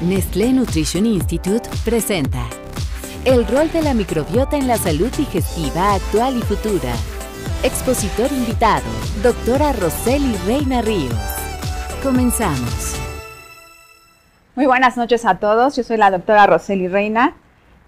Nestlé Nutrition Institute presenta El rol de la microbiota en la salud digestiva actual y futura. Expositor invitado, doctora Roseli Reina Ríos. Comenzamos. Muy buenas noches a todos, yo soy la doctora Roseli Reina.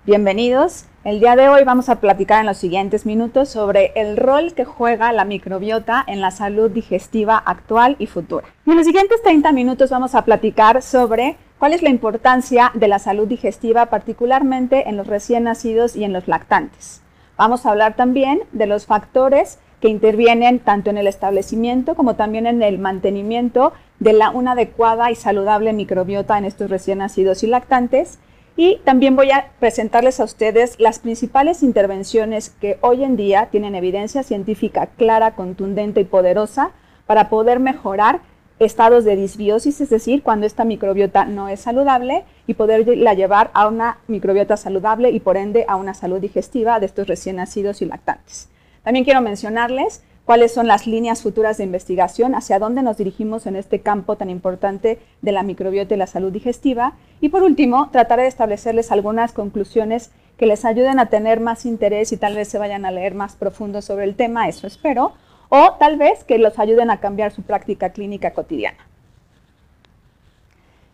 Bienvenidos. El día de hoy vamos a platicar en los siguientes minutos sobre el rol que juega la microbiota en la salud digestiva actual y futura. Y en los siguientes 30 minutos vamos a platicar sobre cuál es la importancia de la salud digestiva, particularmente en los recién nacidos y en los lactantes. Vamos a hablar también de los factores que intervienen tanto en el establecimiento como también en el mantenimiento de la, una adecuada y saludable microbiota en estos recién nacidos y lactantes y también voy a presentarles a ustedes las principales intervenciones que hoy en día tienen evidencia científica clara, contundente y poderosa para poder mejorar estados de disbiosis, es decir, cuando esta microbiota no es saludable y poderla llevar a una microbiota saludable y por ende a una salud digestiva de estos recién nacidos y lactantes. También quiero mencionarles cuáles son las líneas futuras de investigación, hacia dónde nos dirigimos en este campo tan importante de la microbiota y la salud digestiva. Y por último, trataré de establecerles algunas conclusiones que les ayuden a tener más interés y tal vez se vayan a leer más profundo sobre el tema, eso espero, o tal vez que los ayuden a cambiar su práctica clínica cotidiana.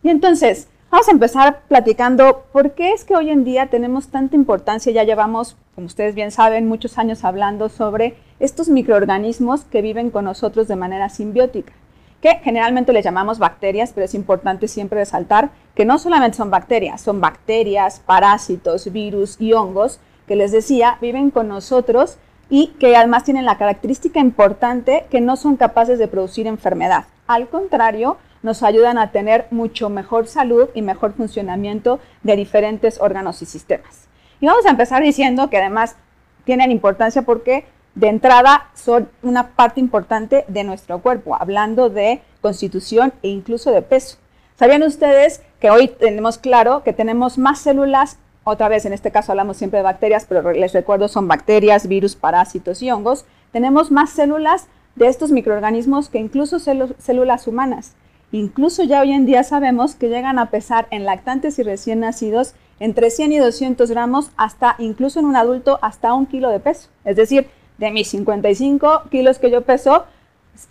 Y entonces, Vamos a empezar platicando por qué es que hoy en día tenemos tanta importancia, ya llevamos, como ustedes bien saben, muchos años hablando sobre estos microorganismos que viven con nosotros de manera simbiótica, que generalmente les llamamos bacterias, pero es importante siempre resaltar que no solamente son bacterias, son bacterias, parásitos, virus y hongos, que les decía, viven con nosotros y que además tienen la característica importante que no son capaces de producir enfermedad. Al contrario, nos ayudan a tener mucho mejor salud y mejor funcionamiento de diferentes órganos y sistemas. Y vamos a empezar diciendo que además tienen importancia porque de entrada son una parte importante de nuestro cuerpo, hablando de constitución e incluso de peso. ¿Sabían ustedes que hoy tenemos claro que tenemos más células? Otra vez, en este caso hablamos siempre de bacterias, pero les recuerdo son bacterias, virus, parásitos y hongos. Tenemos más células de estos microorganismos que incluso células humanas. Incluso ya hoy en día sabemos que llegan a pesar en lactantes y recién nacidos entre 100 y 200 gramos hasta, incluso en un adulto, hasta un kilo de peso. Es decir, de mis 55 kilos que yo peso,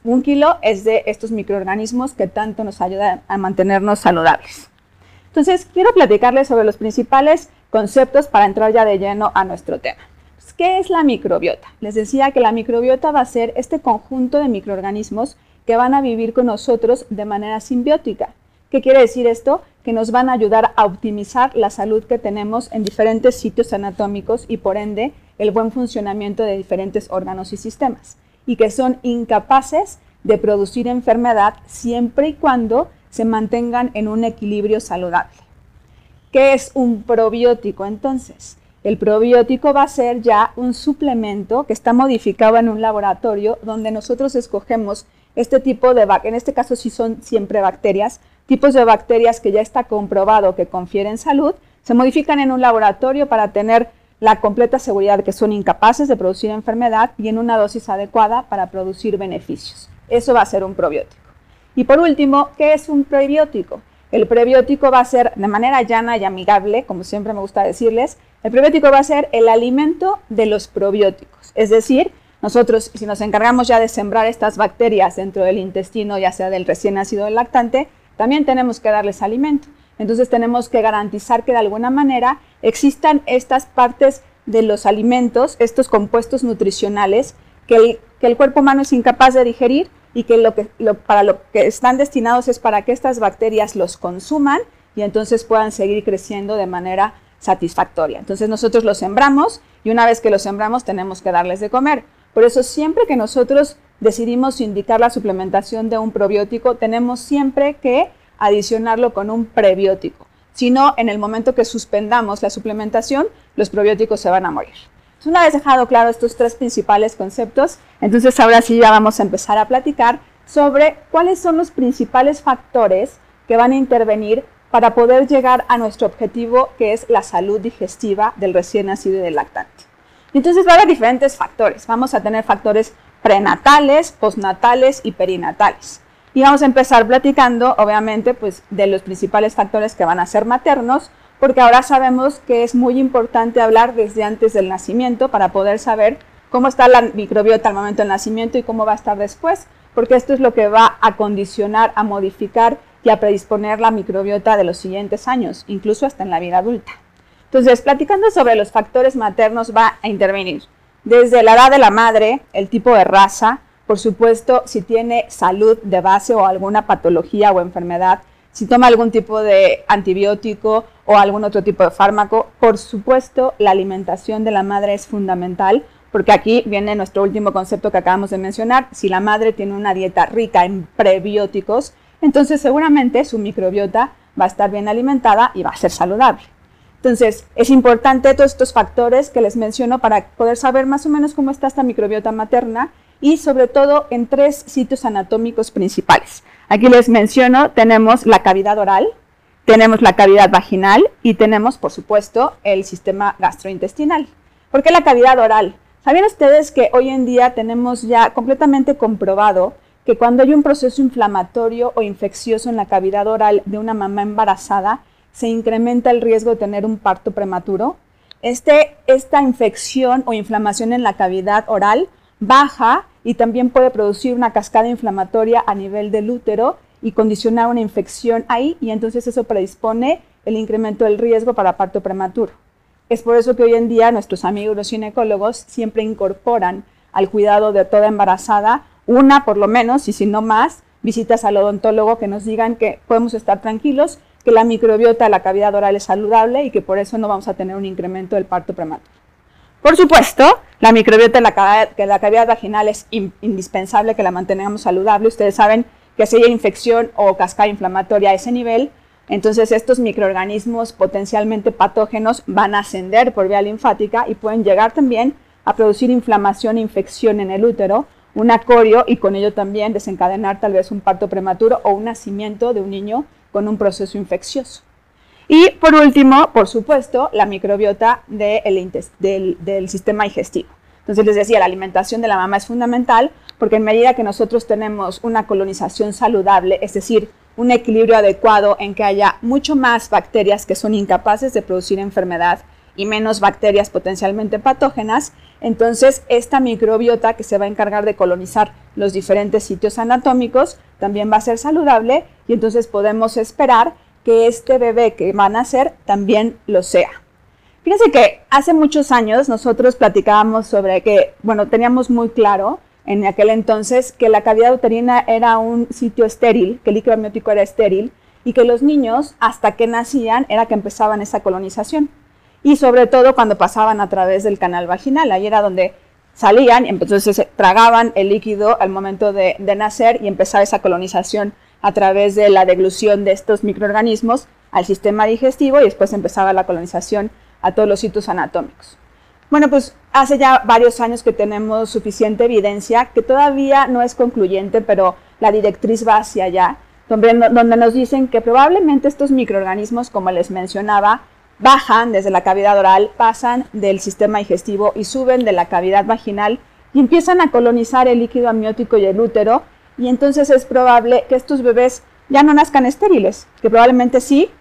un kilo es de estos microorganismos que tanto nos ayudan a mantenernos saludables. Entonces, quiero platicarles sobre los principales conceptos para entrar ya de lleno a nuestro tema. Pues, ¿Qué es la microbiota? Les decía que la microbiota va a ser este conjunto de microorganismos que van a vivir con nosotros de manera simbiótica. ¿Qué quiere decir esto? Que nos van a ayudar a optimizar la salud que tenemos en diferentes sitios anatómicos y por ende el buen funcionamiento de diferentes órganos y sistemas. Y que son incapaces de producir enfermedad siempre y cuando se mantengan en un equilibrio saludable. ¿Qué es un probiótico entonces? El probiótico va a ser ya un suplemento que está modificado en un laboratorio donde nosotros escogemos este tipo de, en este caso sí son siempre bacterias, tipos de bacterias que ya está comprobado que confieren salud, se modifican en un laboratorio para tener la completa seguridad de que son incapaces de producir enfermedad y en una dosis adecuada para producir beneficios. Eso va a ser un probiótico. Y por último, ¿qué es un prebiótico? El prebiótico va a ser de manera llana y amigable, como siempre me gusta decirles, el prebiótico va a ser el alimento de los probióticos, es decir, nosotros, si nos encargamos ya de sembrar estas bacterias dentro del intestino, ya sea del recién nacido del lactante, también tenemos que darles alimento. Entonces tenemos que garantizar que de alguna manera existan estas partes de los alimentos, estos compuestos nutricionales que el, cuerpo humano es incapaz de digerir y que, lo que para lo que están destinados es para que estas bacterias los consuman y entonces puedan seguir creciendo de manera satisfactoria. Entonces nosotros los sembramos y una vez que los sembramos tenemos que darles de comer. Por eso siempre que nosotros decidimos indicar la suplementación de un probiótico, tenemos siempre que adicionarlo con un prebiótico. Si no, en el momento que suspendamos la suplementación, los probióticos se van a morir. Una vez dejado claro estos tres principales conceptos, entonces ahora sí ya vamos a empezar a platicar sobre cuáles son los principales factores que van a intervenir para poder llegar a nuestro objetivo, que es la salud digestiva del recién nacido y del lactante. Entonces va a haber diferentes factores. Vamos a tener factores prenatales, postnatales y perinatales. Y vamos a empezar platicando, obviamente, pues de los principales factores que van a ser maternos, porque ahora sabemos que es muy importante hablar desde antes del nacimiento para poder saber cómo está la microbiota al momento del nacimiento y cómo va a estar después, porque esto es lo que va a condicionar, a modificar y a predisponer la microbiota de los siguientes años, incluso hasta en la vida adulta. Entonces, platicando sobre los factores maternos va a intervenir desde la edad de la madre, el tipo de raza, por supuesto, si tiene salud de base o alguna patología o enfermedad, si toma algún tipo de antibiótico o algún otro tipo de fármaco, por supuesto, la alimentación de la madre es fundamental, porque aquí viene nuestro último concepto que acabamos de mencionar, si la madre tiene una dieta rica en prebióticos, entonces seguramente su microbiota va a estar bien alimentada y va a ser saludable. Entonces, es importante todos estos factores que les menciono para poder saber más o menos cómo está esta microbiota materna y sobre todo en tres sitios anatómicos principales. Aquí les menciono, tenemos la cavidad oral, tenemos la cavidad vaginal y tenemos, por supuesto, el sistema gastrointestinal. ¿Por qué la cavidad oral? ¿Sabían ustedes que hoy en día tenemos ya completamente comprobado que cuando hay un proceso inflamatorio o infeccioso en la cavidad oral de una mamá embarazada, se incrementa el riesgo de tener un parto prematuro? Este, esta infección o inflamación en la cavidad oral baja y también puede producir una cascada inflamatoria a nivel del útero y condicionar una infección ahí y entonces eso predispone el incremento del riesgo para parto prematuro. Es por eso que hoy en día nuestros amigos los ginecólogos siempre incorporan al cuidado de toda embarazada una por lo menos y si no más visitas al odontólogo que nos digan que podemos estar tranquilos, que la microbiota de la cavidad oral es saludable y que por eso no vamos a tener un incremento del parto prematuro. Por supuesto, la microbiota de la, cavidad, vaginal es indispensable que la mantengamos saludable. Ustedes saben que si hay infección o cascada inflamatoria a ese nivel, entonces estos microorganismos potencialmente patógenos van a ascender por vía linfática y pueden llegar también a producir inflamación e infección en el útero, un acorio y con ello también desencadenar tal vez un parto prematuro o un nacimiento de un niño con un proceso infeccioso. Y por último, por supuesto, la microbiota del, sistema digestivo. Entonces les decía, la alimentación de la mamá es fundamental porque en medida que nosotros tenemos una colonización saludable, es decir, un equilibrio adecuado en que haya mucho más bacterias que son incapaces de producir enfermedad y menos bacterias potencialmente patógenas, entonces esta microbiota que se va a encargar de colonizar los diferentes sitios anatómicos también va a ser saludable y entonces podemos esperar que este bebé que va a nacer también lo sea. Fíjense que hace muchos años nosotros platicábamos sobre que, bueno, teníamos muy claro en aquel entonces que la cavidad uterina era un sitio estéril, que el líquido amniótico era estéril y que los niños hasta que nacían era que empezaban esa colonización. Y sobre todo cuando pasaban a través del canal vaginal, ahí era donde salían y entonces tragaban el líquido al momento de nacer y empezaba esa colonización a través de la deglución de estos microorganismos al sistema digestivo y después empezaba la colonización a todos los sitios anatómicos. Bueno, pues hace ya varios años que tenemos suficiente evidencia, que todavía no es concluyente, pero la directriz va hacia allá, donde, donde nos dicen que probablemente estos microorganismos, como les mencionaba, bajan desde la cavidad oral, pasan del sistema digestivo y suben de la cavidad vaginal y empiezan a colonizar el líquido amniótico y el útero y entonces es probable que estos bebés ya no nazcan estériles, que probablemente sí,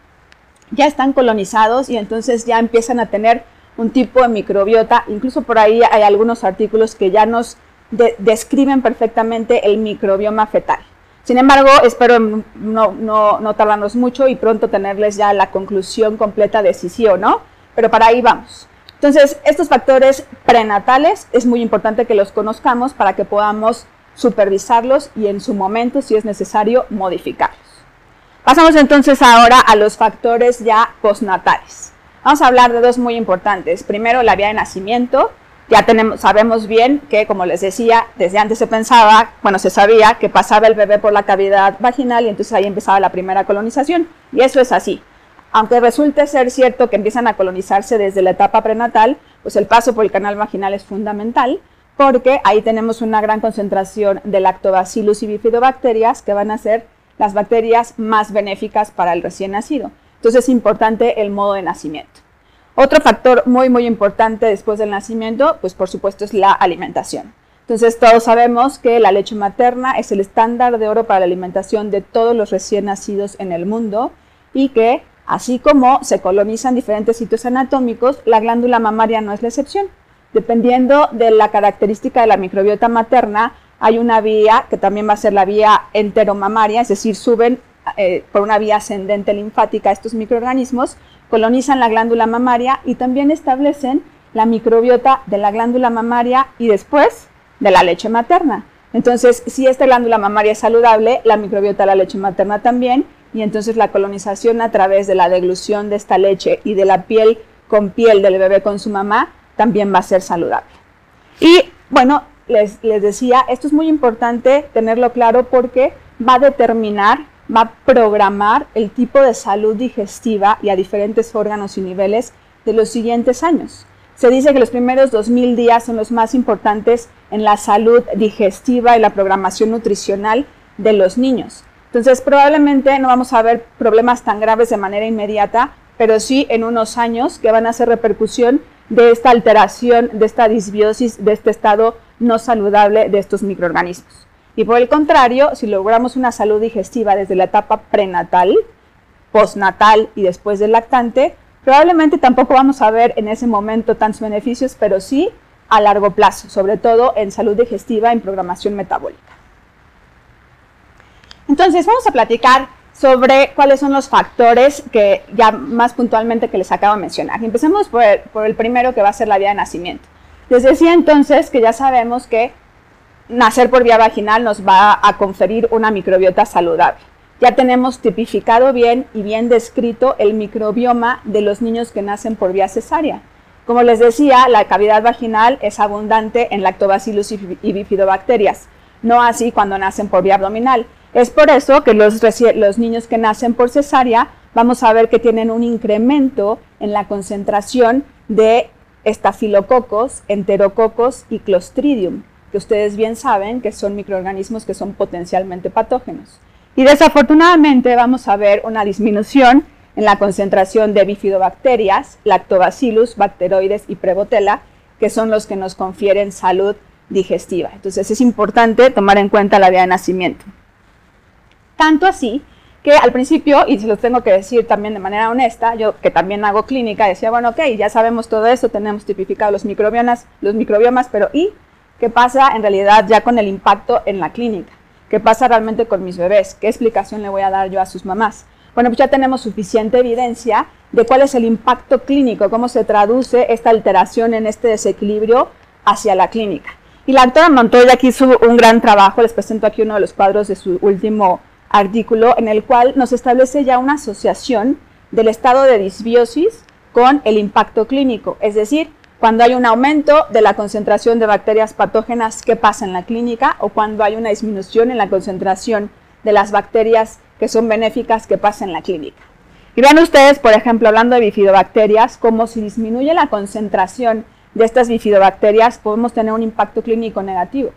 ya están colonizados y entonces ya empiezan a tener un tipo de microbiota. Incluso por ahí hay algunos artículos que ya nos describen perfectamente el microbioma fetal. Sin embargo, espero no, no, no tardarnos mucho y pronto tenerles ya la conclusión completa de si sí o no, pero para ahí vamos. Entonces, estos factores prenatales es muy importante que los conozcamos para que podamos supervisarlos y en su momento, si es necesario, modificarlos. Pasamos entonces ahora a los factores ya postnatales. Vamos a hablar de dos muy importantes. Primero, la vía de nacimiento. Ya sabemos bien que, como les decía, desde antes se pensaba, bueno, se sabía que pasaba el bebé por la cavidad vaginal y entonces ahí empezaba la primera colonización. Y eso es así. Aunque resulte ser cierto que empiezan a colonizarse desde la etapa prenatal, pues el paso por el canal vaginal es fundamental porque ahí tenemos una gran concentración de lactobacillus y bifidobacterias que van a ser las bacterias más benéficas para el recién nacido. Entonces es importante el modo de nacimiento. Otro factor muy muy importante después del nacimiento, pues por supuesto es la alimentación. Entonces todos sabemos que la leche materna es el estándar de oro para la alimentación de todos los recién nacidos en el mundo y que así como se colonizan diferentes sitios anatómicos, la glándula mamaria no es la excepción. Dependiendo de la característica de la microbiota materna, hay una vía que también va a ser la vía enteromamaria, es decir, suben eh, por una vía ascendente linfática estos microorganismos, colonizan la glándula mamaria y también establecen la microbiota de la glándula mamaria y después de la leche materna. Entonces, si esta glándula mamaria es saludable, la microbiota de la leche materna también, y entonces la colonización a través de la deglución de esta leche y de la piel con piel del bebé con su mamá también va a ser saludable. Y bueno, les, les decía, esto es muy importante tenerlo claro porque va a determinar, va a programar el tipo de salud digestiva y a diferentes órganos y niveles de los siguientes años. Se dice que los primeros 2.000 días son los más importantes en la salud digestiva y la programación nutricional de los niños. Entonces, probablemente no vamos a ver problemas tan graves de manera inmediata, pero sí en unos años que van a hacer repercusión de esta alteración, de esta disbiosis, de este estado no saludable de estos microorganismos. Y por el contrario, si logramos una salud digestiva desde la etapa prenatal, postnatal y después del lactante, Probablemente tampoco vamos a ver en ese momento tantos beneficios, pero sí a largo plazo, sobre todo en salud digestiva, en programación metabólica. Entonces, vamos a platicar sobre cuáles son los factores que ya más puntualmente que les acabo de mencionar. Empecemos por el, primero que va a ser la vía de nacimiento. Les decía entonces que ya sabemos que nacer por vía vaginal nos va a conferir una microbiota saludable ya tenemos tipificado bien y bien descrito el microbioma de los niños que nacen por vía cesárea. Como les decía, la cavidad vaginal es abundante en lactobacillus y bifidobacterias, no así cuando nacen por vía abdominal. Es por eso que los, niños que nacen por cesárea vamos a ver que tienen un incremento en la concentración de estafilococos, enterococos y clostridium, que ustedes bien saben que son microorganismos que son potencialmente patógenos. Y desafortunadamente vamos a ver una disminución en la concentración de bifidobacterias, lactobacillus, bacteroides y prebotela, que son los que nos confieren salud digestiva. Entonces es importante tomar en cuenta la vía de nacimiento. Tanto así que al principio, y se lo tengo que decir también de manera honesta, yo que también hago clínica, decía, bueno, ok, ya sabemos todo eso, tenemos tipificado los microbiomas, los microbiomas, pero ¿y qué pasa en realidad ya con el impacto en la clínica? ¿Qué pasa realmente con mis bebés? ¿Qué explicación le voy a dar yo a sus mamás? Bueno, pues ya tenemos suficiente evidencia de cuál es el impacto clínico, cómo se traduce esta alteración en este desequilibrio hacia la clínica. Y la doctora Montoya aquí hizo un gran trabajo, les presento aquí uno de los cuadros de su último artículo, en el cual nos establece ya una asociación del estado de disbiosis con el impacto clínico, es decir, cuando hay un aumento de la concentración de bacterias patógenas, ¿qué pasa en la clínica? O cuando hay una disminución en la concentración de las bacterias que son benéficas, ¿qué pasa en la clínica? Y vean ustedes, por ejemplo, hablando de bifidobacterias, como si disminuye la concentración de estas bifidobacterias, podemos tener un impacto clínico negativo.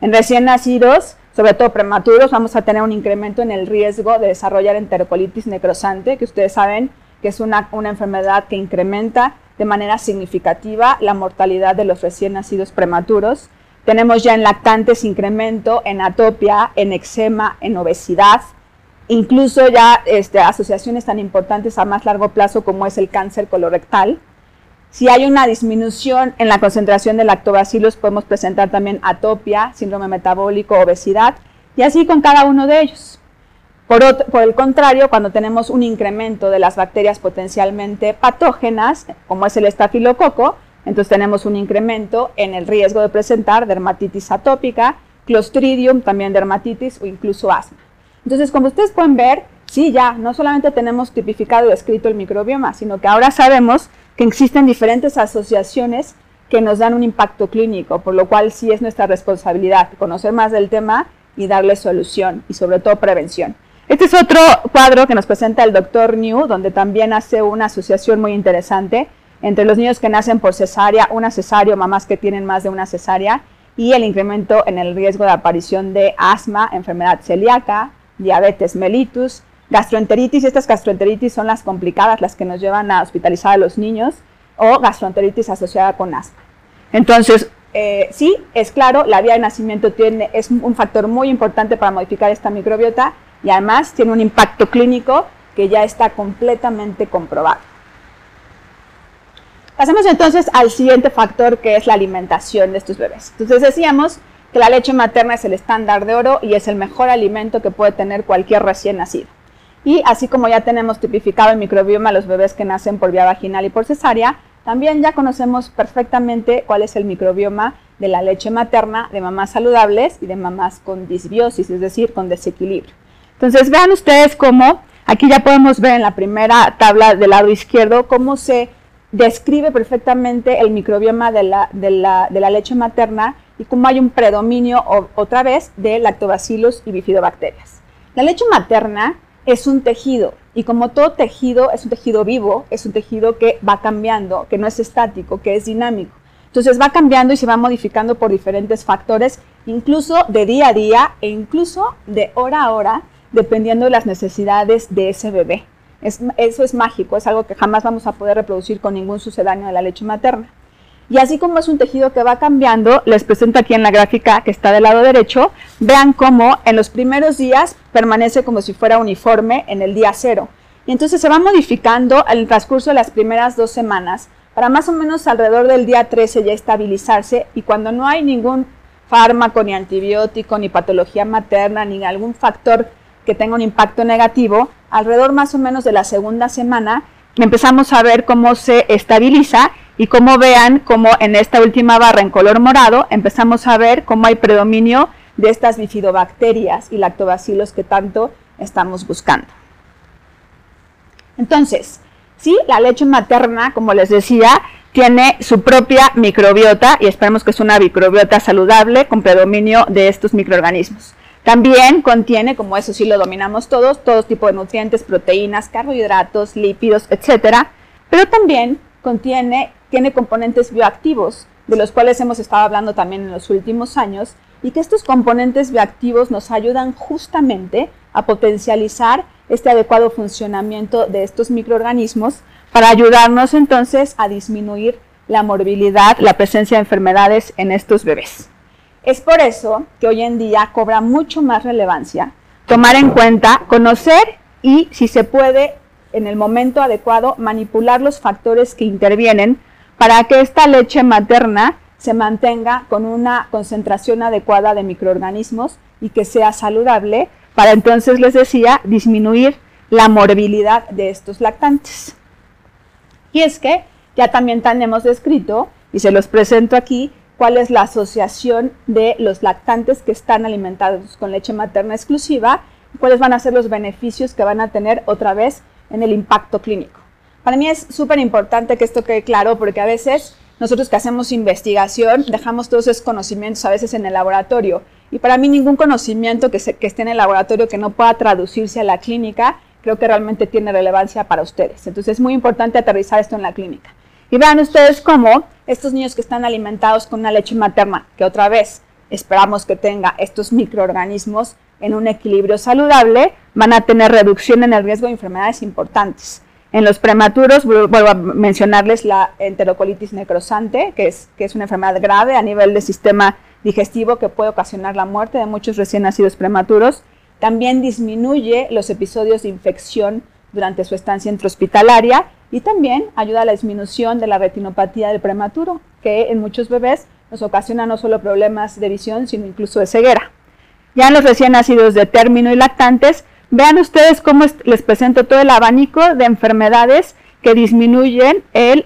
En recién nacidos, sobre todo prematuros, vamos a tener un incremento en el riesgo de desarrollar enterocolitis necrosante, que ustedes saben que es una, una enfermedad que incrementa de manera significativa la mortalidad de los recién nacidos prematuros. Tenemos ya en lactantes incremento en atopia, en eczema, en obesidad, incluso ya este, asociaciones tan importantes a más largo plazo como es el cáncer colorectal. Si hay una disminución en la concentración de lactobacilos, podemos presentar también atopia, síndrome metabólico, obesidad, y así con cada uno de ellos. Por, el contrario, cuando tenemos un incremento de las bacterias potencialmente patógenas, como es el estafilococo, entonces tenemos un incremento en el riesgo de presentar dermatitis atópica, clostridium, también dermatitis o incluso asma. Entonces, como ustedes pueden ver, sí, ya no solamente tenemos tipificado y descrito el microbioma, sino que ahora sabemos que existen diferentes asociaciones que nos dan un impacto clínico, por lo cual sí es nuestra responsabilidad conocer más del tema y darle solución y sobre todo prevención. Este es otro cuadro que nos presenta el doctor New, donde también hace una asociación muy interesante entre los niños que nacen por cesárea, una cesárea mamás que tienen más de una cesárea, y el incremento en el riesgo de aparición de asma, enfermedad celíaca, diabetes mellitus, gastroenteritis. Estas gastroenteritis son las complicadas, las que nos llevan a hospitalizar a los niños, o gastroenteritis asociada con asma. Entonces, eh, sí, es claro, la vía de nacimiento tiene, es un factor muy importante para modificar esta microbiota y además tiene un impacto clínico que ya está completamente comprobado. Pasemos entonces al siguiente factor que es la alimentación de estos bebés. Entonces decíamos que la leche materna es el estándar de oro y es el mejor alimento que puede tener cualquier recién nacido. Y así como ya tenemos tipificado el microbioma a los bebés que nacen por vía vaginal y por cesárea, también ya conocemos perfectamente cuál es el microbioma de la leche materna de mamás saludables y de mamás con disbiosis, es decir, con desequilibrio. Entonces vean ustedes cómo, aquí ya podemos ver en la primera tabla del lado izquierdo, cómo se describe perfectamente el microbioma de la, de la, leche materna y cómo hay un predominio otra vez de lactobacillus y bifidobacterias. La leche materna es un tejido y como todo tejido es un tejido vivo, es un tejido que va cambiando, que no es estático, que es dinámico. Entonces va cambiando y se va modificando por diferentes factores, incluso de día a día e incluso de hora a hora, dependiendo de las necesidades de ese bebé. eso es mágico, es algo que jamás vamos a poder reproducir con ningún sucedáneo de la leche materna. Y así como es un tejido que va cambiando, les presento aquí en la gráfica que está del lado derecho, vean cómo en los primeros días permanece como si fuera uniforme en el día cero. Y entonces se va modificando en el transcurso de las primeras dos semanas para más o menos alrededor del día 13 ya estabilizarse y cuando no hay ningún fármaco, ni antibiótico, ni patología materna, ni algún factor que tenga un impacto negativo, alrededor más o menos de la segunda semana empezamos a ver cómo se estabiliza y como vean, como en esta última barra en color morado, empezamos a ver cómo hay predominio de estas bifidobacterias y lactobacilos que tanto estamos buscando. Entonces, sí, la leche materna, como les decía, tiene su propia microbiota y esperemos que es una microbiota saludable con predominio de estos microorganismos. También contiene, como eso sí lo dominamos todos, todo tipo de nutrientes, proteínas, carbohidratos, lípidos, etcétera, pero también contiene tiene componentes bioactivos, de los cuales hemos estado hablando también en los últimos años, y que estos componentes bioactivos nos ayudan justamente a potencializar este adecuado funcionamiento de estos microorganismos para ayudarnos entonces a disminuir la morbilidad, la presencia de enfermedades en estos bebés. Es por eso que hoy en día cobra mucho más relevancia tomar en cuenta, conocer y, si se puede, en el momento adecuado, manipular los factores que intervienen para que esta leche materna se mantenga con una concentración adecuada de microorganismos y que sea saludable, para entonces, les decía, disminuir la morbilidad de estos lactantes. Y es que ya también tenemos descrito, y se los presento aquí, cuál es la asociación de los lactantes que están alimentados con leche materna exclusiva, y cuáles van a ser los beneficios que van a tener otra vez en el impacto clínico. Para mí es súper importante que esto quede claro porque a veces nosotros que hacemos investigación dejamos todos esos conocimientos a veces en el laboratorio. Y para mí ningún conocimiento que, que esté en el laboratorio que no pueda traducirse a la clínica creo que realmente tiene relevancia para ustedes. Entonces es muy importante aterrizar esto en la clínica. Y vean ustedes cómo estos niños que están alimentados con una leche materna, que otra vez esperamos que tenga estos microorganismos en un equilibrio saludable, van a tener reducción en el riesgo de enfermedades importantes. En los prematuros, vuelvo a mencionarles la enterocolitis necrosante, que es, que es una enfermedad grave a nivel del sistema digestivo que puede ocasionar la muerte de muchos recién nacidos prematuros. También disminuye los episodios de infección durante su estancia intrahospitalaria y también ayuda a la disminución de la retinopatía del prematuro, que en muchos bebés nos ocasiona no solo problemas de visión, sino incluso de ceguera. Ya en los recién nacidos de término y lactantes, Vean ustedes cómo les presento todo el abanico de enfermedades que disminuyen el,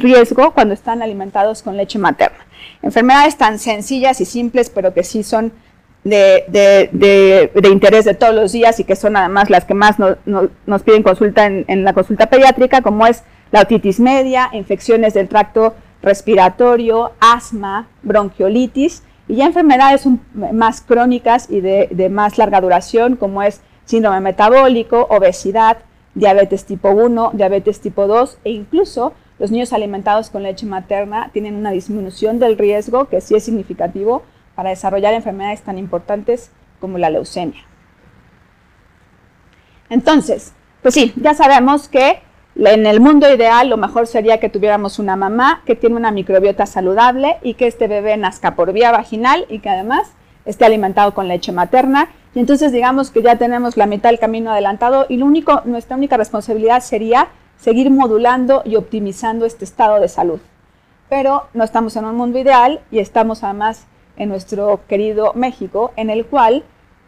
riesgo cuando están alimentados con leche materna. Enfermedades tan sencillas y simples, pero que sí son de, interés de todos los días y que son además las que más nos piden consulta en, en, la consulta pediátrica, como es la otitis media, infecciones del tracto respiratorio, asma, bronquiolitis, y ya enfermedades más crónicas y de más larga duración, como es síndrome metabólico, obesidad, diabetes tipo 1, diabetes tipo 2 e incluso los niños alimentados con leche materna tienen una disminución del riesgo que sí es significativo para desarrollar enfermedades tan importantes como la leucemia. Entonces, pues sí, ya sabemos que En el mundo ideal, lo mejor sería que tuviéramos una mamá que tiene una microbiota saludable y que este bebé nazca por vía vaginal y que además esté alimentado con leche materna. Y entonces digamos que ya tenemos la mitad del camino adelantado y lo único, nuestra única responsabilidad sería seguir modulando y optimizando este estado de salud. Pero no estamos en un mundo ideal y estamos además en nuestro querido México, en el cual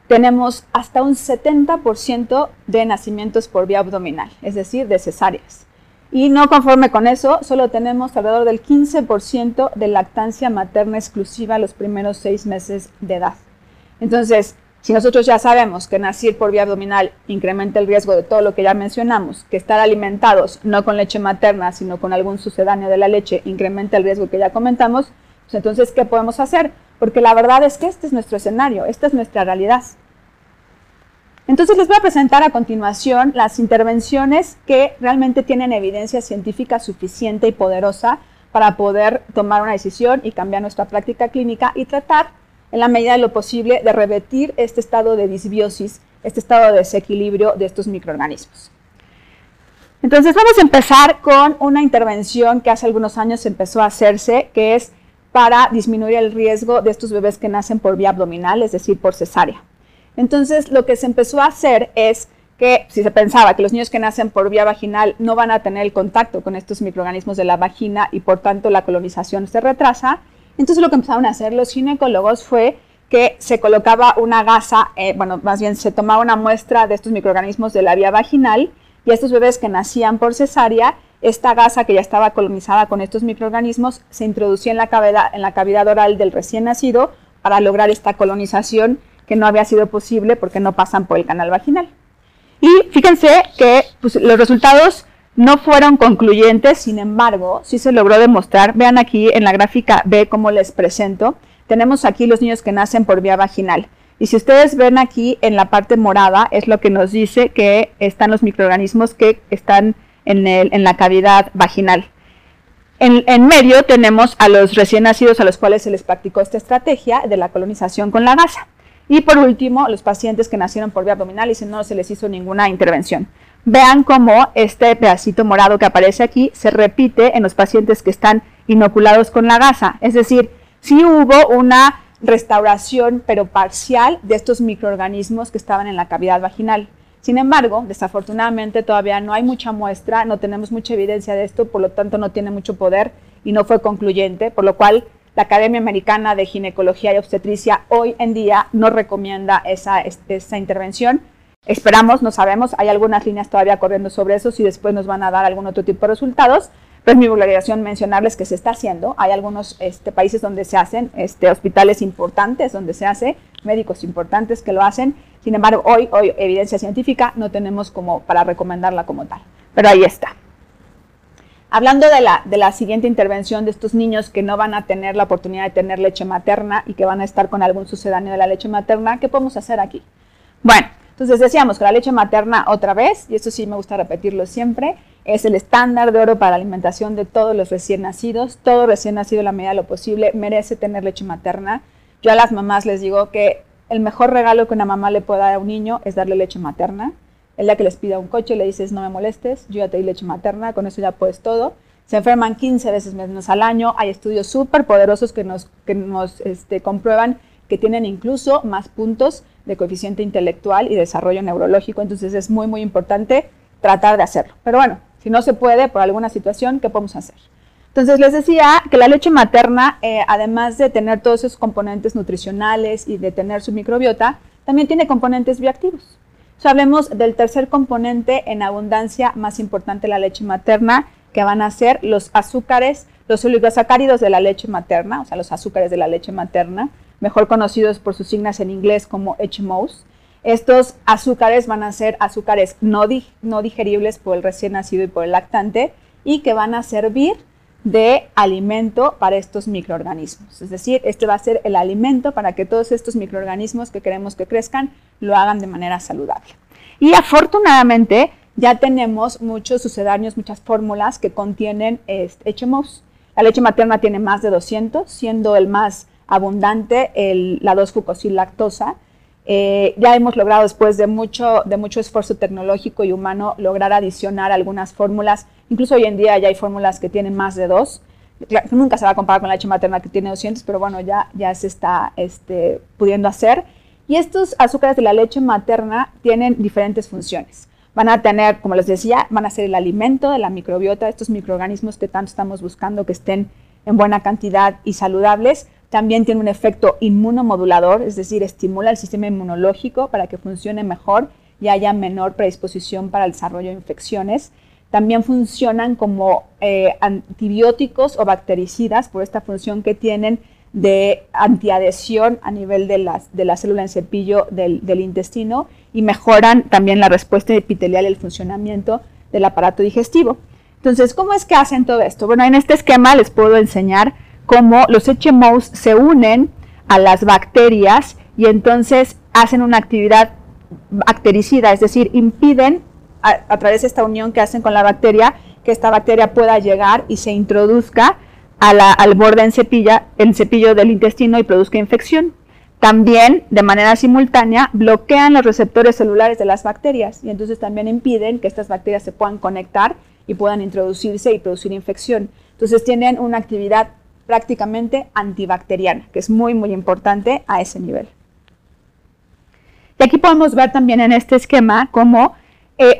tenemos hasta un 70% de nacimientos por vía abdominal, es decir, de cesáreas. Y no conforme con eso, solo tenemos alrededor del 15% de lactancia materna exclusiva los primeros seis meses de edad. Entonces, si nosotros ya sabemos que nacer por vía abdominal incrementa el riesgo de todo lo que ya mencionamos, que estar alimentados no con leche materna, sino con algún sucedáneo de la leche incrementa el riesgo que ya comentamos, pues entonces, ¿qué podemos hacer? Porque la verdad es que este es nuestro escenario, esta es nuestra realidad. Entonces les voy a presentar a continuación las intervenciones que realmente tienen evidencia científica suficiente y poderosa para poder tomar una decisión y cambiar nuestra práctica clínica y tratar en la medida de lo posible de revertir este estado de disbiosis, este estado de desequilibrio de estos microorganismos. Entonces vamos a empezar con una intervención que hace algunos años empezó a hacerse, que es para disminuir el riesgo de estos bebés que nacen por vía abdominal, es decir, por cesárea. Entonces, lo que se empezó a hacer es que si se pensaba que los niños que nacen por vía vaginal no van a tener el contacto con estos microorganismos de la vagina y por tanto la colonización se retrasa, entonces lo que empezaron a hacer los ginecólogos fue que se colocaba una gasa, eh, bueno, más bien se tomaba una muestra de estos microorganismos de la vía vaginal y estos bebés que nacían por cesárea, esta gasa que ya estaba colonizada con estos microorganismos se introducía en la cavidad, en la cavidad oral del recién nacido para lograr esta colonización que no había sido posible porque no pasan por el canal vaginal. Y fíjense que pues, los resultados no fueron concluyentes, sin embargo, sí se logró demostrar. Vean aquí en la gráfica B cómo les presento. Tenemos aquí los niños que nacen por vía vaginal. Y si ustedes ven aquí en la parte morada, es lo que nos dice que están los microorganismos que están en, la cavidad vaginal. En, en, medio tenemos a los recién nacidos a los cuales se les practicó esta estrategia de la colonización con la gasa. Y por último, los pacientes que nacieron por vía abdominal y si no se les hizo ninguna intervención. Vean cómo este pedacito morado que aparece aquí se repite en los pacientes que están inoculados con la gasa. Es decir, sí hubo una restauración, pero parcial, de estos microorganismos que estaban en la cavidad vaginal. Sin embargo, desafortunadamente todavía no hay mucha muestra, no tenemos mucha evidencia de esto, por lo tanto no tiene mucho poder y no fue concluyente, por lo cual la Academia Americana de Ginecología y Obstetricia hoy en día no recomienda esa, esa intervención. Esperamos, no sabemos, hay algunas líneas todavía corriendo sobre eso, si después nos van a dar algún otro tipo de resultados, pero es mi obligación mencionarles que se está haciendo. Hay algunos este, países donde se hacen, este, hospitales importantes donde se hace, médicos importantes que lo hacen. Sin embargo, hoy, hoy evidencia científica no tenemos como para recomendarla como tal. Pero ahí está. Hablando de la, de la siguiente intervención de estos niños que no van a tener la oportunidad de tener leche materna y que van a estar con algún sucedáneo de la leche materna, ¿qué podemos hacer aquí? Bueno, entonces decíamos que la leche materna otra vez, y esto sí me gusta repetirlo siempre, es el estándar de oro para la alimentación de todos los recién nacidos. Todo recién nacido, en la medida de lo posible, merece tener leche materna. Yo a las mamás les digo que el mejor regalo que una mamá le pueda dar a un niño es darle leche materna. El día que les pida un coche le dices, no me molestes, yo ya te di leche materna, con eso ya puedes todo. Se enferman 15 veces menos al año. Hay estudios súper poderosos que nos, que nos este, comprueban que tienen incluso más puntos de coeficiente intelectual y desarrollo neurológico. Entonces es muy, muy importante tratar de hacerlo. Pero bueno, si no se puede por alguna situación, ¿qué podemos hacer? Entonces les decía que la leche materna, eh, además de tener todos esos componentes nutricionales y de tener su microbiota, también tiene componentes bioactivos hablemos del tercer componente en abundancia más importante de la leche materna, que van a ser los azúcares, los oligosacáridos de la leche materna, o sea, los azúcares de la leche materna, mejor conocidos por sus siglas en inglés como HMOs. Estos azúcares van a ser azúcares no, no digeribles por el recién nacido y por el lactante y que van a servir de alimento para estos microorganismos. Es decir, este va a ser el alimento para que todos estos microorganismos que queremos que crezcan lo hagan de manera saludable. Y afortunadamente ya tenemos muchos sucedáneos, muchas fórmulas que contienen este, HMOs. La leche materna tiene más de 200, siendo el más abundante la 2-fucosil lactosa. Eh, ya hemos logrado, después de mucho, de mucho esfuerzo tecnológico y humano, lograr adicionar algunas fórmulas. Incluso hoy en día ya hay fórmulas que tienen más de dos. nunca se va a comparar con la leche materna que tiene 200, pero bueno, ya, ya se está este, pudiendo hacer. Y estos azúcares de la leche materna tienen diferentes funciones. Van a tener, como les decía, van a ser el alimento de la microbiota, estos microorganismos que tanto estamos buscando que estén en buena cantidad y saludables. También tiene un efecto inmunomodulador, es decir, estimula el sistema inmunológico para que funcione mejor y haya menor predisposición para el desarrollo de infecciones. También funcionan como eh, antibióticos o bactericidas por esta función que tienen de antiadhesión a nivel de, de la célula en cepillo del, intestino y mejoran también la respuesta epitelial y el funcionamiento del aparato digestivo. Entonces, ¿cómo es que hacen todo esto? Bueno, en este esquema les puedo enseñar cómo los HMOs se unen a las bacterias y entonces hacen una actividad bactericida, es decir, impiden a, a través de esta unión que hacen con la bacteria que esta bacteria pueda llegar y se introduzca al borde en cepilla, el cepillo del intestino y produzca infección. También, de manera simultánea, bloquean los receptores celulares de las bacterias y entonces también impiden que estas bacterias se puedan conectar y puedan introducirse y producir infección. Entonces tienen una actividad prácticamente antibacteriana, que es muy, muy importante a ese nivel. Y aquí podemos ver también en este esquema cómo eh,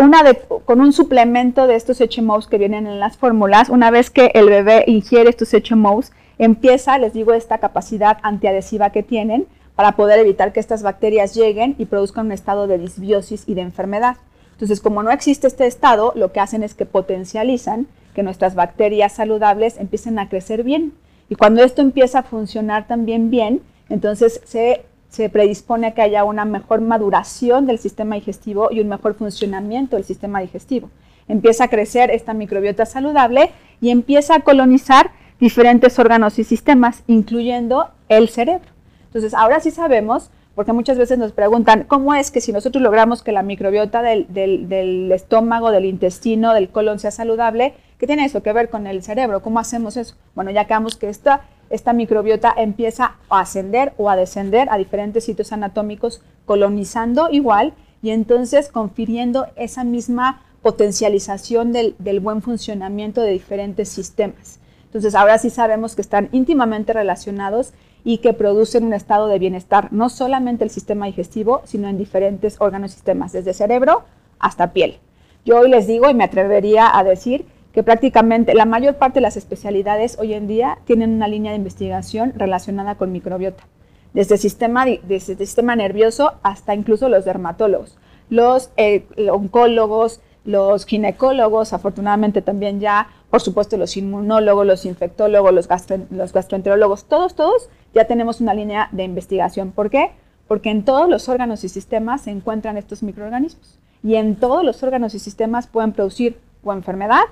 con un suplemento de estos HMOs que vienen en las fórmulas, una vez que el bebé ingiere estos HMOs, empieza, les digo, esta capacidad antiadhesiva que tienen para poder evitar que estas bacterias lleguen y produzcan un estado de disbiosis y de enfermedad. Entonces, como no existe este estado, lo que hacen es que potencializan que nuestras bacterias saludables empiecen a crecer bien. Y cuando esto empieza a funcionar también bien, entonces se se predispone a que haya una mejor maduración del sistema digestivo y un mejor funcionamiento del sistema digestivo. Empieza a crecer esta microbiota saludable y empieza a colonizar diferentes órganos y sistemas, incluyendo el cerebro. Entonces, ahora sí sabemos, porque muchas veces nos preguntan, ¿cómo es que si nosotros logramos que la microbiota del, del estómago, del intestino, del colon sea saludable, ¿qué tiene eso que ver con el cerebro? ¿Cómo hacemos eso? Bueno, ya acabamos que esta esta microbiota empieza a ascender o a descender a diferentes sitios anatómicos, colonizando igual y entonces confiriendo esa misma potencialización del, buen funcionamiento de diferentes sistemas. Entonces ahora sí sabemos que están íntimamente relacionados y que producen un estado de bienestar, no solamente el sistema digestivo, sino en diferentes órganos y sistemas, desde cerebro hasta piel. Yo hoy les digo y me atrevería a decir que prácticamente la mayor parte de las especialidades hoy en día tienen una línea de investigación relacionada con microbiota, desde el sistema, desde sistema nervioso hasta incluso los dermatólogos, los eh, oncólogos, los ginecólogos, afortunadamente también ya, por supuesto, los inmunólogos, los infectólogos, los, los gastroenterólogos, todos, todos ya tenemos una línea de investigación. ¿Por qué? Porque en todos los órganos y sistemas se encuentran estos microorganismos y en todos los órganos y sistemas pueden producir o enfermedad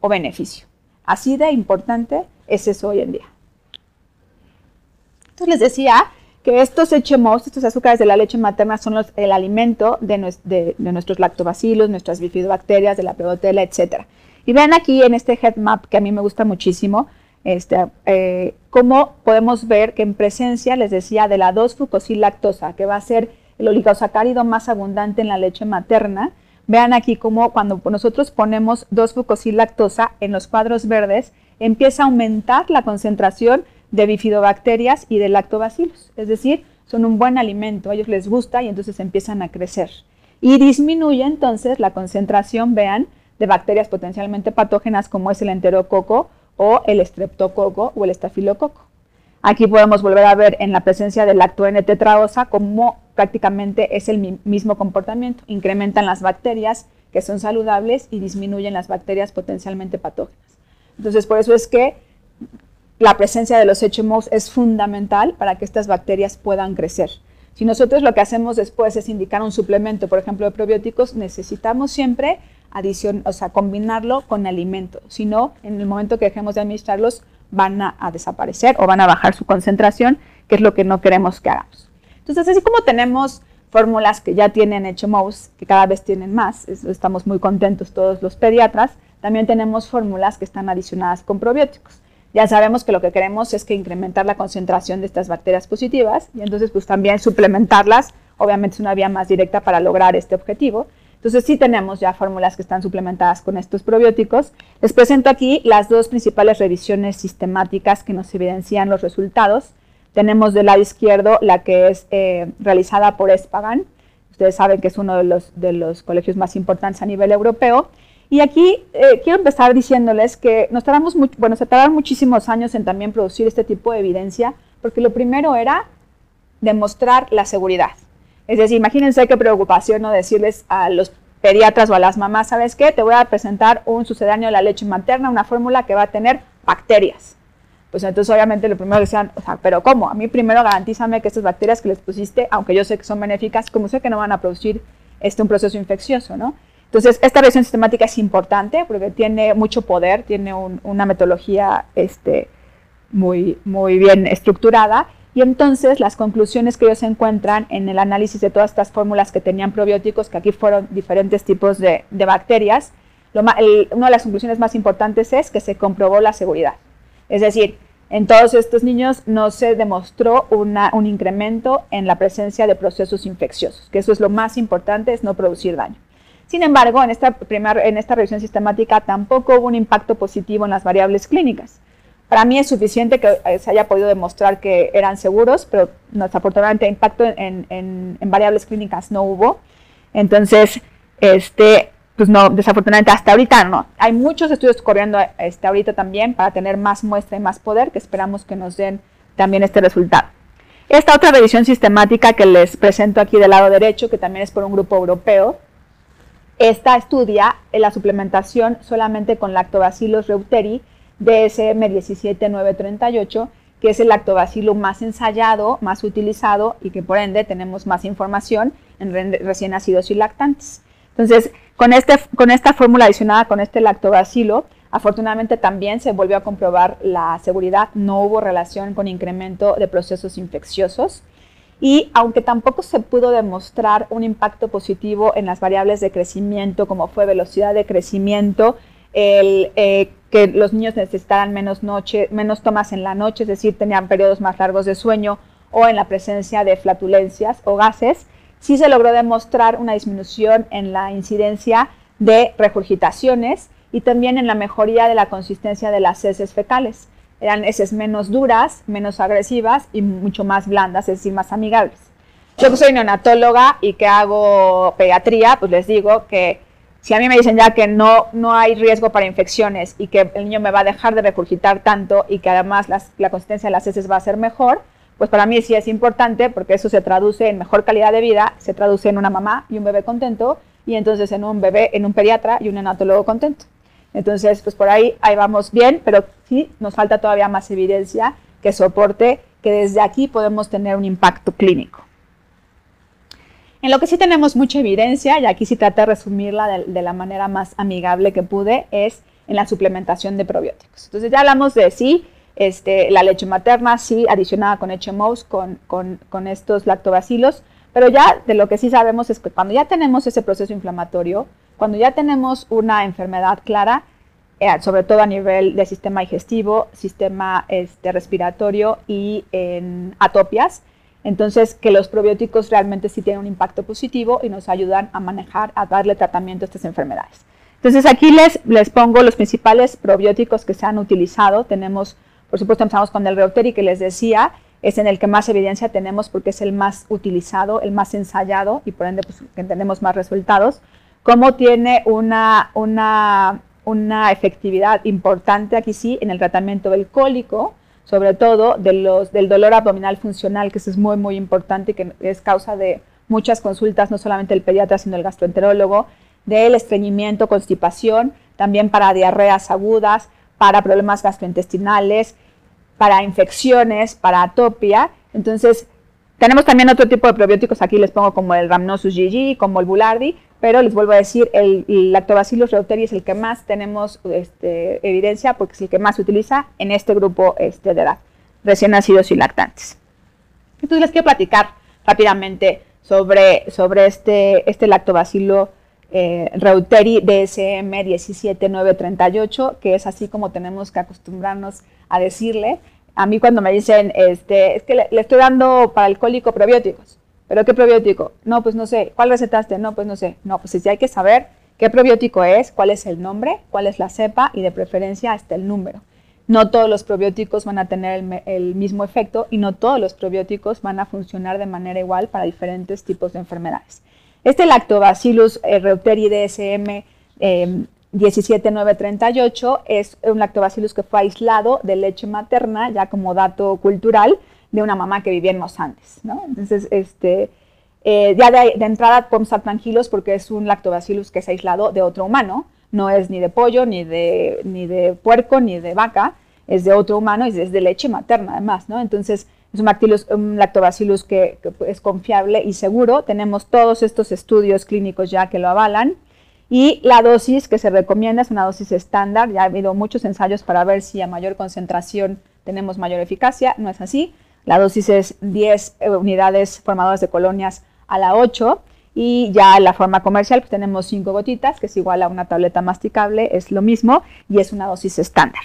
o beneficio. Así de importante es eso hoy en día. Entonces les decía que estos HMOs, estos azúcares de la leche materna, son el alimento de, nuestros lactobacilos, nuestras bifidobacterias, de la pebotela, etc. Y ven aquí en este head map que a mí me gusta muchísimo, este, eh, cómo podemos ver que en presencia, les decía, de la 2-fucosilactosa, que va a ser el oligosacárido más abundante en la leche materna, Vean aquí cómo cuando nosotros ponemos 2-fucosilactosa en los cuadros verdes, empieza a aumentar la concentración de bifidobacterias y de lactobacilos. Es decir, son un buen alimento, a ellos les gusta y entonces empiezan a crecer. Y disminuye entonces la concentración, vean, de bacterias potencialmente patógenas como es el enterococo o el estreptococo o el estafilococo. Aquí podemos volver a ver en la presencia del lacto N tetraosa cómo prácticamente es el mismo comportamiento. Incrementan las bacterias que son saludables y disminuyen las bacterias potencialmente patógenas. Entonces, por eso es que la presencia de los HMOs es fundamental para que estas bacterias puedan crecer. Si nosotros lo que hacemos después es indicar un suplemento, por ejemplo, de probióticos, necesitamos siempre adición, o sea, combinarlo con alimento. Si no, en el momento que dejemos de administrarlos, van a, a desaparecer o van a bajar su concentración, que es lo que no queremos que hagamos. Entonces, así como tenemos fórmulas que ya tienen HMOs, que cada vez tienen más, estamos muy contentos todos los pediatras, también tenemos fórmulas que están adicionadas con probióticos. Ya sabemos que lo que queremos es que incrementar la concentración de estas bacterias positivas y entonces pues también suplementarlas obviamente es una vía más directa para lograr este objetivo. Entonces sí tenemos ya fórmulas que están suplementadas con estos probióticos. Les presento aquí las dos principales revisiones sistemáticas que nos evidencian los resultados. Tenemos del lado izquierdo la que es eh, realizada por Espagan. Ustedes saben que es uno de los, de los colegios más importantes a nivel europeo. Y aquí eh, quiero empezar diciéndoles que nos tardamos bueno, se tardaron muchísimos años en también producir este tipo de evidencia, porque lo primero era demostrar la seguridad. Es decir, imagínense qué preocupación no decirles a los pediatras o a las mamás, ¿sabes qué? Te voy a presentar un sucedáneo de la leche materna, una fórmula que va a tener bacterias. Pues entonces obviamente lo primero que decían, o sea, pero ¿cómo? A mí primero garantízame que estas bacterias que les pusiste, aunque yo sé que son benéficas, como sé que no van a producir este, un proceso infeccioso, ¿no? Entonces, esta revisión sistemática es importante porque tiene mucho poder, tiene una metodología este, muy, muy bien estructurada y entonces las conclusiones que ellos encuentran en el análisis de todas estas fórmulas que tenían probióticos, que aquí fueron diferentes tipos de, bacterias, una de las conclusiones más importantes es que se comprobó la seguridad. Es decir, en todos estos niños no se demostró un incremento en la presencia de procesos infecciosos, que eso es lo más importante, es no producir daño. Sin embargo, en esta, en esta revisión sistemática tampoco hubo un impacto positivo en las variables clínicas. Para mí es suficiente que eh, se haya podido demostrar que eran seguros, pero desafortunadamente impacto en, en, variables clínicas no hubo. Entonces, este, pues no, desafortunadamente hasta ahorita no. Hay muchos estudios corriendo este, ahorita también para tener más muestra y más poder que esperamos que nos den también este resultado. Esta otra revisión sistemática que les presento aquí del lado derecho, que también es por un grupo europeo, esta estudia la suplementación solamente con lactobacillus reuteri DSM 17938, que es el lactobacilo más ensayado, más utilizado y que por ende tenemos más información en recién nacidos y lactantes. Entonces, con, este, esta fórmula adicionada con este lactobacilo, afortunadamente también se volvió a comprobar la seguridad, no hubo relación con incremento de procesos infecciosos. Y aunque tampoco se pudo demostrar un impacto positivo en las variables de crecimiento, como fue velocidad de crecimiento, eh, que los niños necesitaran menos, noche, menos tomas en la noche, es decir, tenían periodos más largos de sueño o en la presencia de flatulencias o gases, sí se logró demostrar una disminución en la incidencia de regurgitaciones y también en la mejoría de la consistencia de las heces fecales eran heces menos duras, menos agresivas y mucho más blandas, es decir, más amigables. Yo que soy neonatóloga y que hago pediatría, pues les digo que si a mí me dicen ya que no, no hay riesgo para infecciones y que el niño me va a dejar de regurgitar tanto y que además la consistencia de las heces va a ser mejor, pues para mí sí es importante porque eso se traduce en mejor calidad de vida, se traduce en una mamá y un bebé contento y entonces en un bebé, en un pediatra y un neonatólogo contento. Entonces, pues por ahí, ahí vamos bien, pero sí nos falta todavía más evidencia que soporte que desde aquí podemos tener un impacto clínico. En lo que sí tenemos mucha evidencia, y aquí sí traté de resumirla de, la manera más amigable que pude, es en la suplementación de probióticos. Entonces ya hablamos de sí, este, la leche materna, sí, adicionada con HMOs, con, con, estos lactobacilos, pero ya de lo que sí sabemos es que cuando ya tenemos ese proceso inflamatorio, cuando ya tenemos una enfermedad clara, eh, sobre todo a nivel del sistema digestivo, sistema este, respiratorio y en atopias, entonces que los probióticos realmente sí tienen un impacto positivo y nos ayudan a manejar, a darle tratamiento a estas enfermedades. Entonces aquí les, les pongo los principales probióticos que se han utilizado. Tenemos, por supuesto, empezamos con el Reuteri que les decía, es en el que más evidencia tenemos porque es el más utilizado, el más ensayado y por ende pues, que tenemos más resultados. Cómo tiene una, una, una efectividad importante aquí sí en el tratamiento del cólico, sobre todo de los, del dolor abdominal funcional, que eso es muy, muy importante y que es causa de muchas consultas, no solamente el pediatra, sino el gastroenterólogo, del estreñimiento, constipación, también para diarreas agudas, para problemas gastrointestinales, para infecciones, para atopia. Entonces, tenemos también otro tipo de probióticos, aquí les pongo como el Rhamnosus GG, como el Bulardi, pero les vuelvo a decir, el, Lactobacillus reuteri es el que más tenemos este, evidencia porque es el que más se utiliza en este grupo este, de edad, recién nacidos y lactantes. Entonces les quiero platicar rápidamente sobre, sobre este, este lactobacilo eh, reuteri DSM 17938, que es así como tenemos que acostumbrarnos a decirle. A mí cuando me dicen, este, es que le, estoy dando para el cólico probióticos, ¿Pero qué probiótico? No, pues no sé. ¿Cuál recetaste? No, pues no sé. No, pues sí hay que saber qué probiótico es, cuál es el nombre, cuál es la cepa y de preferencia hasta el número. No todos los probióticos van a tener el, mismo efecto y no todos los probióticos van a funcionar de manera igual para diferentes tipos de enfermedades. Este Lactobacillus eh, reuteri DSM 17938 em, es un lactobacillus que fue aislado de leche materna, ya como dato cultural, de una mamá que vivía en los Andes. Entonces, este, eh, ya de, entrada podemos estar tranquilos porque es un lactobacillus que es aislado de otro humano, no es ni de pollo, ni de, ni de puerco, ni de vaca, es de otro humano y es de leche materna además, ¿no? Entonces, es un, lactobacillus que, es confiable y seguro. Tenemos todos estos estudios clínicos ya que lo avalan. Y la dosis que se recomienda es una dosis estándar. Ya ha habido muchos ensayos para ver si a mayor concentración tenemos mayor eficacia. No es así. La dosis es 10 eh, unidades formadoras de colonias a la 8 y ya la forma comercial pues tenemos 5 gotitas, que es igual a una tableta masticable, es lo mismo y es una dosis estándar.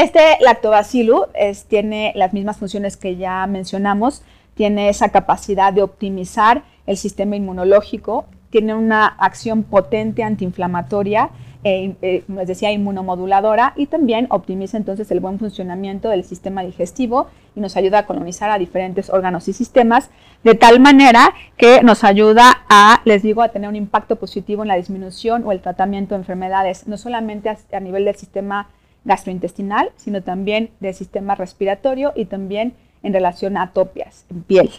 Este lactobacillus tiene las mismas funciones que ya mencionamos, tiene esa capacidad de optimizar el sistema inmunológico, tiene una acción potente antiinflamatoria eh, eh, les decía, inmunomoduladora. Y también optimiza entonces el buen funcionamiento del sistema digestivo y nos ayuda a colonizar a diferentes órganos y sistemas, de tal manera que nos ayuda a, les digo, a tener un impacto positivo en la disminución o el tratamiento de enfermedades, no solamente a, nivel del sistema gastrointestinal, sino también del sistema respiratorio y también en relación a atopias en piel.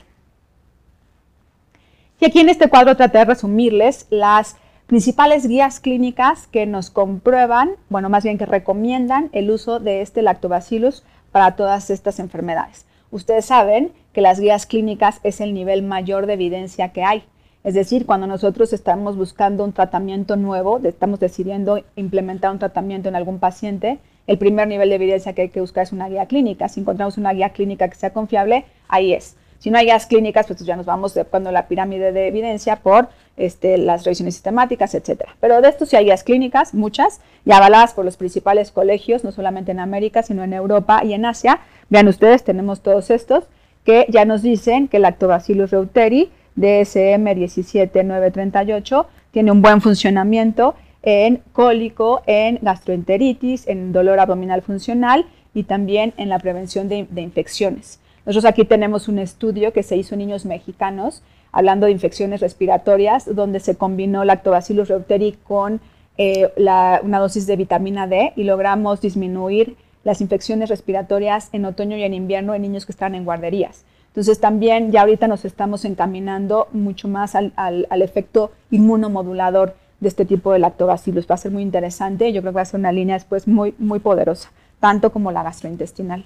Y aquí en este cuadro traté de resumirles las principales guías clínicas que nos comprueban, bueno, más bien que recomiendan el uso de este lactobacillus para todas estas enfermedades. Ustedes saben que las guías clínicas es el nivel mayor de evidencia que hay. Es decir, cuando nosotros estamos buscando un tratamiento nuevo, estamos decidiendo implementar un tratamiento en algún paciente, el primer nivel de evidencia que hay que buscar es una guía clínica. Si encontramos una guía clínica que sea confiable, ahí es. Si no hay guías clínicas, pues ya nos vamos cuando la pirámide de evidencia por este, las revisiones sistemáticas, etcétera. Pero de esto sí hay guías clínicas, muchas, y avaladas por los principales colegios, no solamente en América, sino en Europa y en Asia. Vean ustedes, tenemos todos estos que ya nos dicen que el Lactobacillus reuteri DSM 17938 tiene un buen funcionamiento en cólico, en gastroenteritis, en dolor abdominal funcional y también en la prevención de infecciones. Nosotros aquí tenemos un estudio que se hizo en niños mexicanos hablando de infecciones respiratorias, donde se combinó lactobacillus reuteri con eh, una dosis de vitamina D y logramos disminuir las infecciones respiratorias en otoño y en invierno en niños que están en guarderías. Entonces también ya ahorita nos estamos encaminando mucho más al, al efecto inmunomodulador de este tipo de lactobacillus. Va a ser muy interesante yo creo que va a ser una línea después muy, muy poderosa, tanto como la gastrointestinal.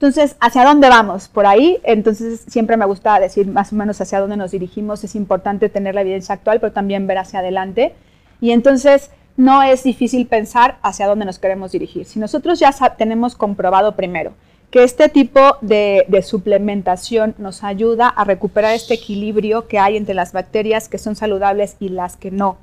Entonces, ¿hacia dónde vamos? Por ahí, entonces siempre me gusta decir más o menos hacia dónde nos dirigimos. Es importante tener la evidencia actual, pero también ver hacia adelante. Y entonces no es difícil pensar hacia dónde nos queremos dirigir. Si nosotros ya tenemos comprobado primero que este tipo de, de, suplementación nos ayuda a recuperar este equilibrio que hay entre las bacterias que son saludables y las que no,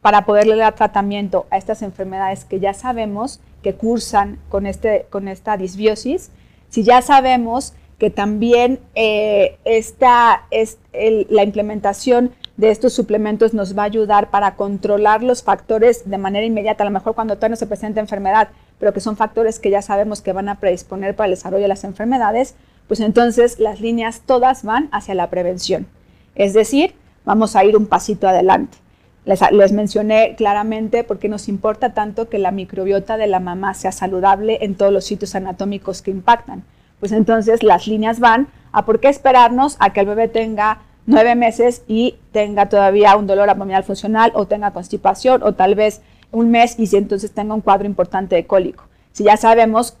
para poderle dar tratamiento a estas enfermedades que ya sabemos que cursan con, este, con esta disbiosis, si ya sabemos que también eh, esta, es la implementación de estos suplementos nos va a ayudar para controlar los factores de manera inmediata, a lo mejor cuando todavía no se presenta enfermedad, pero que son factores que ya sabemos que van a predisponer para el desarrollo de las enfermedades, pues entonces las líneas todas van hacia la prevención. Es decir, vamos a ir un pasito adelante. Les, les, mencioné claramente por qué nos importa tanto que la microbiota de la mamá sea saludable en todos los sitios anatómicos que impactan. Pues entonces las líneas van a por qué esperarnos a que el bebé tenga nueve meses y tenga todavía un dolor abdominal funcional o tenga constipación o tal vez un mes y si entonces tenga un cuadro importante de cólico. Si ya sabemos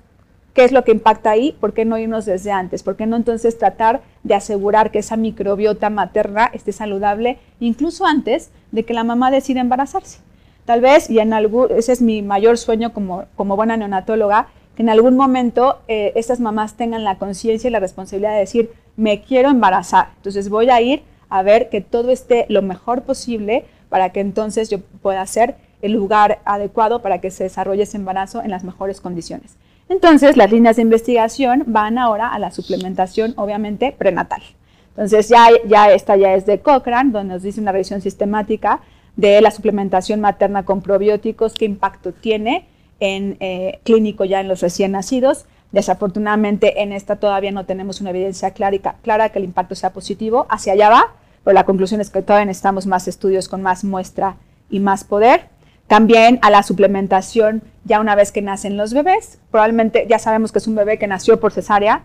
qué es lo que impacta ahí, ¿por qué no irnos desde antes? ¿Por qué no entonces tratar de asegurar que esa microbiota materna esté saludable incluso antes de que la mamá decida embarazarse. Tal vez, y en algún, ese es mi mayor sueño como, como buena neonatóloga, que en algún momento eh, estas mamás tengan la conciencia y la responsabilidad de decir, me quiero embarazar, entonces voy a ir a ver que todo esté lo mejor posible para que entonces yo pueda ser el lugar adecuado para que se desarrolle ese embarazo en las mejores condiciones. Entonces, las líneas de investigación van ahora a la suplementación, obviamente, prenatal. Entonces, ya, ya esta ya es de Cochrane, donde nos dice una revisión sistemática de la suplementación materna con probióticos, qué impacto tiene en eh, clínico ya en los recién nacidos. Desafortunadamente, en esta todavía no tenemos una evidencia clara, clara que el impacto sea positivo. Hacia allá va, pero la conclusión es que todavía necesitamos más estudios con más muestra y más poder. También a la suplementación ya una vez que nacen los bebés. Probablemente ya sabemos que es un bebé que nació por cesárea,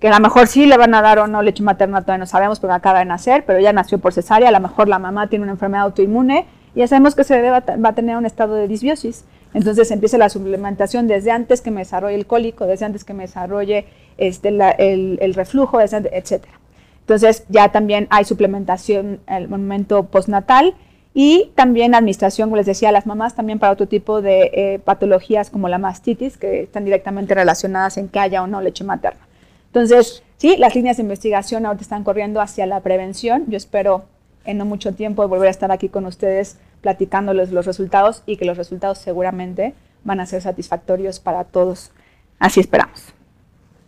que a lo mejor sí le van a dar o no leche materna, todavía no sabemos porque acaba de nacer, pero ya nació por cesárea, a lo mejor la mamá tiene una enfermedad autoinmune y ya sabemos que se va a tener un estado de disbiosis. Entonces empieza la suplementación desde antes que me desarrolle el cólico, desde antes que me desarrolle este, el, reflujo, etc. Entonces ya también hay suplementación en el momento postnatal y también administración, como les decía, a las mamás también para otro tipo de eh, patologías como la mastitis, que están directamente relacionadas en que haya o no leche materna. Entonces, sí, las líneas de investigación ahora están corriendo hacia la prevención. Yo espero en no mucho tiempo volver a estar aquí con ustedes platicándoles los resultados y que los resultados seguramente van a ser satisfactorios para todos. Así esperamos.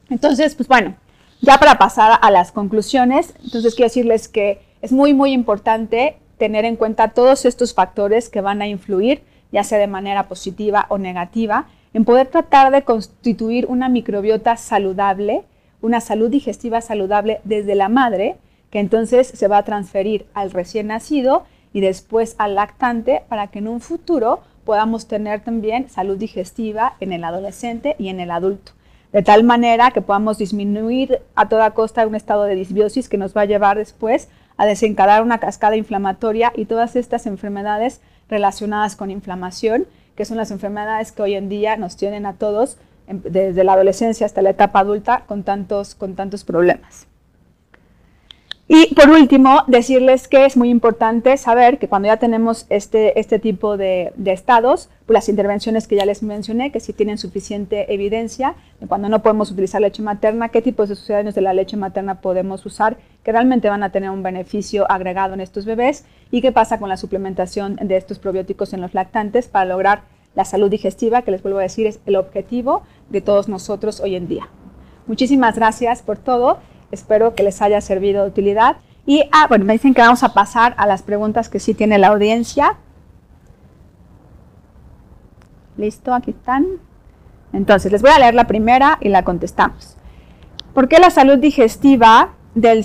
Entonces, pues bueno, ya para pasar a las conclusiones, entonces quiero decirles que es muy, muy importante tener en cuenta todos estos factores que van a influir, ya sea de manera positiva o negativa, en poder tratar de constituir una microbiota saludable, una salud digestiva saludable desde la madre, que entonces se va a transferir al recién nacido y después al lactante para que en un futuro podamos tener también salud digestiva en el adolescente y en el adulto. De tal manera que podamos disminuir a toda costa un estado de disbiosis que nos va a llevar después a desencadenar una cascada inflamatoria y todas estas enfermedades relacionadas con inflamación, que son las enfermedades que hoy en día nos tienen a todos desde la adolescencia hasta la etapa adulta con tantos, con tantos problemas. Y por último, decirles que es muy importante saber que cuando ya tenemos este, este tipo de, estados, pues las intervenciones que ya les mencioné, que si tienen suficiente evidencia, de cuando no podemos utilizar leche materna, qué tipos de sucedáneos de la leche materna podemos usar que realmente van a tener un beneficio agregado en estos bebés y qué pasa con la suplementación de estos probióticos en los lactantes para lograr la salud digestiva, que les vuelvo a decir es el objetivo de todos nosotros hoy en día. Muchísimas gracias por todo Espero que les haya servido de utilidad. Y, ah, bueno, me dicen que vamos a pasar a las preguntas que sí tiene la audiencia. Listo, aquí están. Entonces, les voy a leer la primera y la contestamos. ¿Por qué la salud digestiva del,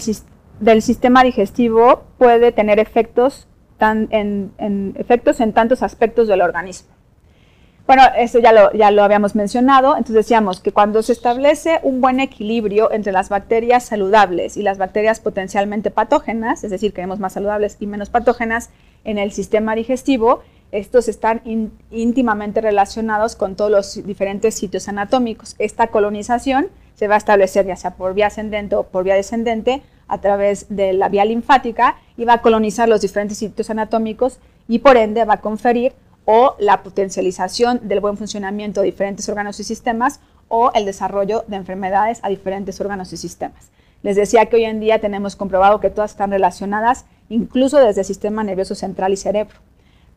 del sistema digestivo puede tener efectos, tan, en, efectos en tantos aspectos del organismo? Bueno, eso ya lo, ya lo habíamos mencionado. Entonces decíamos que cuando se establece un buen equilibrio entre las bacterias saludables y las bacterias potencialmente patógenas, es decir, queremos más saludables y menos patógenas en el sistema digestivo, estos están íntimamente relacionados con todos los diferentes sitios anatómicos. Esta colonización se va a establecer ya sea por vía ascendente o por vía descendente a través de la vía linfática y va a colonizar los diferentes sitios anatómicos y por ende va a conferir o la potencialización del buen funcionamiento de diferentes órganos y sistemas o el desarrollo de enfermedades a diferentes órganos y sistemas. Les decía que hoy en día tenemos comprobado que todas están relacionadas, incluso desde el sistema nervioso central y cerebro.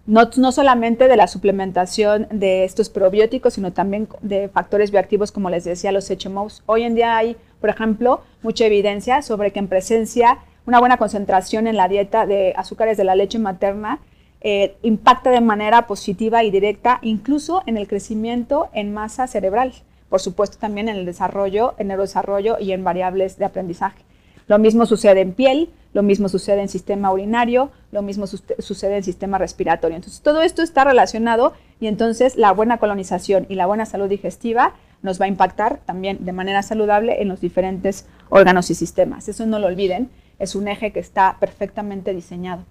No, no, solamente de la suplementación de estos probióticos, sino también de factores bioactivos, como les decía, los HMOs. Hoy en día hay, por ejemplo, mucha evidencia sobre que en presencia, una buena concentración en la dieta de azúcares de la leche materna eh, impacta de manera positiva y directa incluso en el crecimiento en masa cerebral, por supuesto también en el desarrollo, en neurodesarrollo y en variables de aprendizaje. Lo mismo sucede en piel, lo mismo sucede en sistema urinario, lo mismo sucede en sistema respiratorio. Entonces, todo esto está relacionado y entonces la buena colonización y la buena salud digestiva nos va a impactar también de manera saludable en los diferentes órganos y sistemas. Eso no lo olviden, es un eje que está perfectamente diseñado.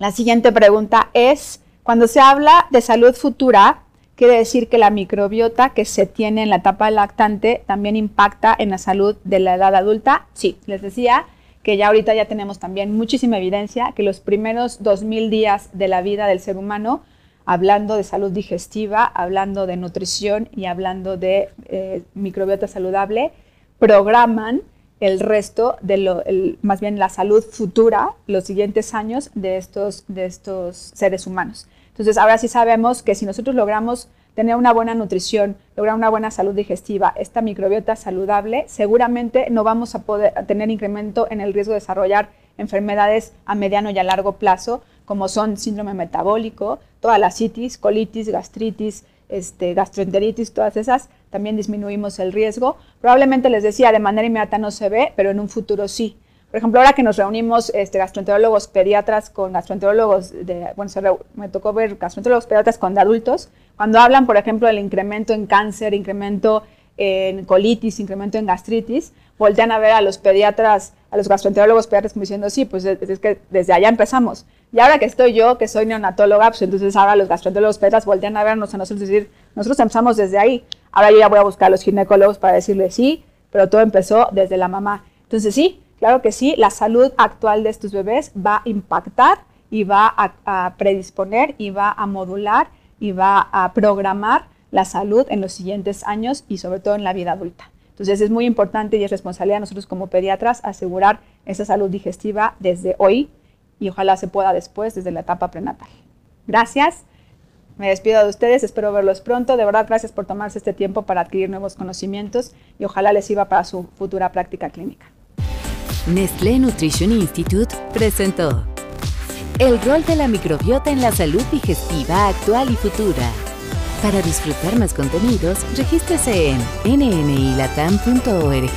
La siguiente pregunta es, cuando se habla de salud futura, quiere decir que la microbiota que se tiene en la etapa lactante también impacta en la salud de la edad adulta. Sí, les decía que ya ahorita ya tenemos también muchísima evidencia que los primeros 2000 días de la vida del ser humano, hablando de salud digestiva, hablando de nutrición y hablando de eh, microbiota saludable, programan el resto de lo, más bien la salud futura, los siguientes años de estos, de estos seres humanos. Entonces, ahora sí sabemos que si nosotros logramos tener una buena nutrición, lograr una buena salud digestiva, esta microbiota saludable, seguramente no vamos a poder tener incremento en el riesgo de desarrollar enfermedades a mediano y a largo plazo, como son síndrome metabólico, toda la citis, colitis, gastritis, este, gastroenteritis, todas esas, también disminuimos el riesgo. Probablemente les decía, de manera inmediata no se ve, pero en un futuro sí. Por ejemplo, ahora que nos reunimos este, gastroenterólogos pediatras con gastroenterólogos, de, bueno, me tocó ver gastroenterólogos pediatras con adultos, cuando hablan, por ejemplo, del incremento en cáncer, incremento en colitis, incremento en gastritis, voltean a ver a los pediatras, a los gastroenterólogos pediatras como diciendo, sí, pues es, que desde allá empezamos. Y ahora que estoy yo, que soy neonatóloga, pues entonces ahora los gastroenterólogos pediatras voltean a vernos a nosotros y decir, nosotros empezamos desde ahí. Ahora yo ya voy a buscar a los ginecólogos para decirles sí, pero todo empezó desde la mamá. Entonces sí, Claro que sí, la salud actual de estos bebés va a impactar y va a, predisponer y va a modular y va a programar la salud en los siguientes años y sobre todo en la vida adulta. Entonces es muy importante y es responsabilidad de nosotros como pediatras asegurar esa salud digestiva desde hoy y ojalá se pueda después, desde la etapa prenatal. Gracias. Me despido de ustedes, espero verlos pronto. De verdad, gracias por tomarse este tiempo para adquirir nuevos conocimientos y ojalá les sirva para su futura práctica clínica. Nestlé Nutrition Institute presentó el rol de la microbiota en la salud digestiva actual y futura. Para disfrutar más contenidos, regístrese en nnilatam.org.